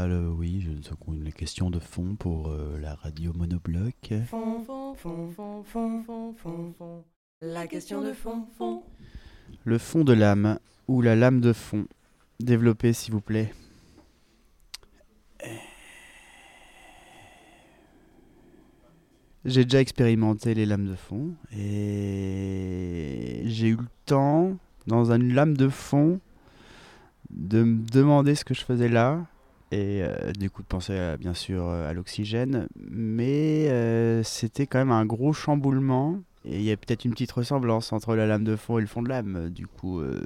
Alors oui, je une question de fond pour euh, la radio monobloc. Fond, fond, fond, fond, fond, fond, fond, fond. La question de fond, fond. Le fond de lame ou la lame de fond. Développez s'il vous plaît. J'ai déjà expérimenté les lames de fond et j'ai eu le temps, dans une lame de fond, de me demander ce que je faisais là et euh, du coup de penser à- bien sûr euh, à l'oxygène, mais euh, c'était quand même un gros chamboulement et il y a peut-être une petite ressemblance entre la lame de fond et le fond de lame. Du coup, euh,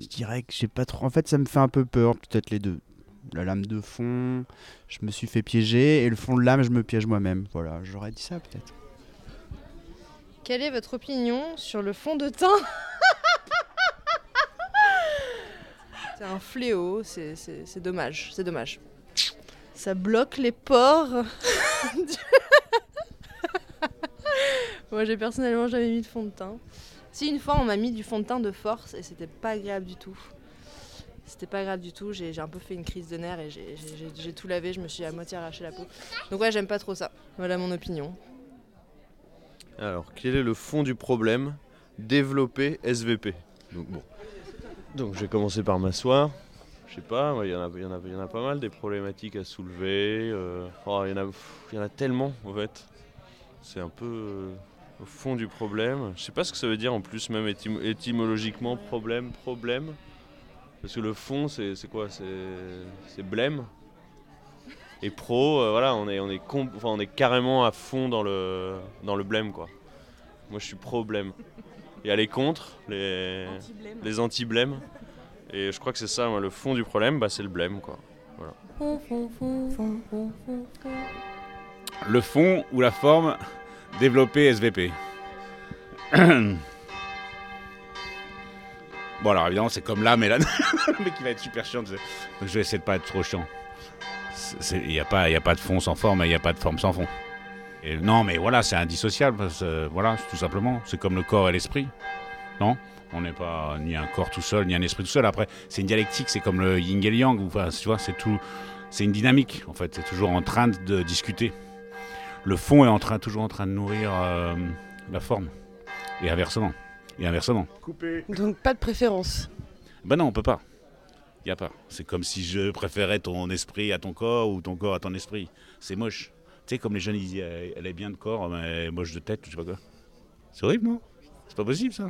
je dirais que j'ai pas trop. En fait, ça me fait un peu peur, peut-être les deux. La lame de fond, je me suis fait piéger, et le fond de lame, je me piège moi-même. Voilà, j'aurais dit ça peut-être. Quelle est votre opinion sur le fond de teint? C'est un fléau, c'est- c'est c'est dommage, c'est dommage. Ça bloque les pores. Moi j'ai personnellement jamais mis de fond de teint. Si une fois on m'a mis du fond de teint de force et c'était pas agréable du tout. C'était pas grave du tout, j'ai j'ai un peu fait une crise de nerfs et j'ai- j'ai tout lavé, je me suis à moitié arraché la peau. Donc ouais j'aime pas trop ça. Voilà mon opinion. Alors, quel est le fond du problème? Développer SVP. Donc, bon. Donc, je vais commencer par m'asseoir. Je sais pas, il y, en a- pas mal des problématiques à soulever. euh, oh, il y, en a- tellement, en fait. C'est un peu euh, au fond du problème. Je sais pas ce que ça veut dire en plus, même étym- étymologiquement, problème, problème. Parce que le fond, c'est quoi? C'est blême. Et pro, euh, voilà, on est carrément à fond dans le, dans le blême, quoi. Moi, je suis pro-blême. Et aller contre, les, les anti-blême. Et je crois que c'est ça, moi, le fond du problème, bah, c'est le blême, quoi. Le fond ou la forme, développer SVP. bon, alors évidemment, c'est comme et la. le mec qui va être super chiant. Donc je vais essayer de pas être trop chiant. Il n'y a, pas- y a pas de fond sans forme et il n'y a pas de forme sans fond. Et non, mais voilà, c'est indissociable. parce que, voilà, tout simplement. C'est comme le corps et l'esprit. Non? On n'est pas ni un corps tout seul, ni un esprit tout seul. Après, c'est une dialectique, c'est comme le yin et le yang. Enfin, tu vois, c'est tout. C'est une dynamique, en fait. C'est toujours en train de discuter le fond est en train, toujours en train de nourrir euh, la forme. Et inversement. Et inversement. Coupé. Donc pas de préférence. Ben non, on peut pas. Il y a pas. C'est comme si je préférais ton esprit à ton corps ou ton corps à ton esprit. C'est moche. Tu sais, comme les jeunes, ils disent, elle elle est bien de corps, mais moche de tête, je sais pas quoi. C'est horrible, non? C'est pas possible, ça.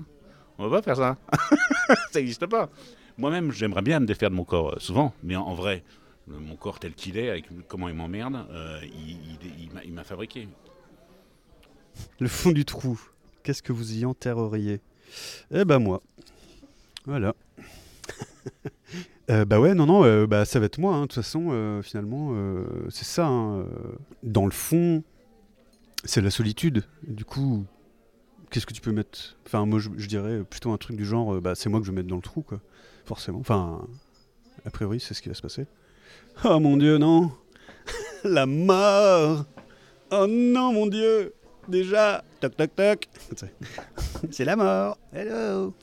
On va pas faire ça. ça n'existe pas. Moi-même, j'aimerais bien me défaire de mon corps, euh, souvent, mais en, en vrai, mon corps tel qu'il est, avec comment il m'emmerde, euh, il, il- il m'a fabriqué. Le fond du trou, qu'est-ce que vous y enterreriez? Eh ben moi. Voilà. Euh, bah ouais, non, non, euh, bah, ça va être moi, hein, de toute façon, euh, finalement, c'est ça. hein, dans le fond, c'est la solitude. Du coup, qu'est-ce que tu peux mettre Enfin, moi, je, dirais plutôt un truc du genre, bah, c'est moi que je vais mettre dans le trou, quoi. Forcément. Enfin, a priori, c'est ce qui va se passer. Oh mon dieu, non La mort Oh non, mon dieu Déjà, toc toc toc C'est la mort Hello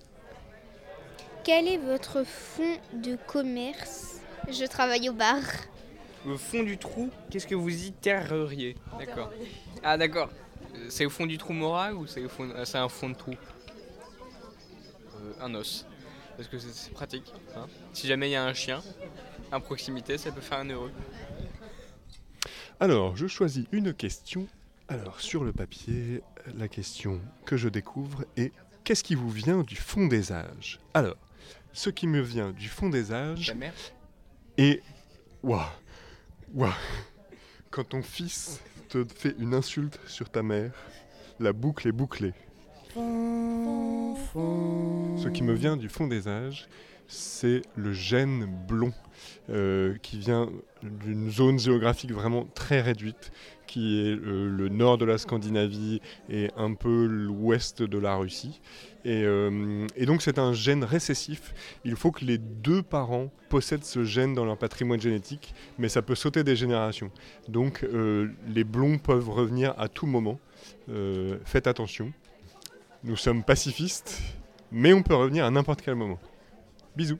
Quel est votre fonds de commerce? Je travaille au bar. Au fond du trou, qu'est-ce que vous y terreriez? D'accord. Ah d'accord. Euh, C'est au fond du trou moral ou c'est au fond, euh, un fond de trou? Euh, Un os. Parce que c'est- c'est pratique. hein. Si jamais il y a un chien à proximité, ça peut faire un heureux. Alors, je choisis une question. Alors, sur le papier, la question que je découvre est qu'est-ce qui vous vient du fond des âges? Alors, ce qui me vient du fond des âges Ta mère est. Waouh Waouh Quand ton fils te fait une insulte sur ta mère, la boucle est bouclée. Ce qui me vient du fond des âges, c'est le gène blond, euh, qui vient d'une zone géographique vraiment très réduite, qui est euh, le nord de la Scandinavie et un peu l'ouest de la Russie. Et, euh, et donc c'est un gène récessif. Il faut que les deux parents possèdent ce gène dans leur patrimoine génétique, mais ça peut sauter des générations. Donc les blonds peuvent revenir à tout moment. Faites attention. Nous sommes pacifistes, mais on peut revenir à n'importe quel moment. Bisous.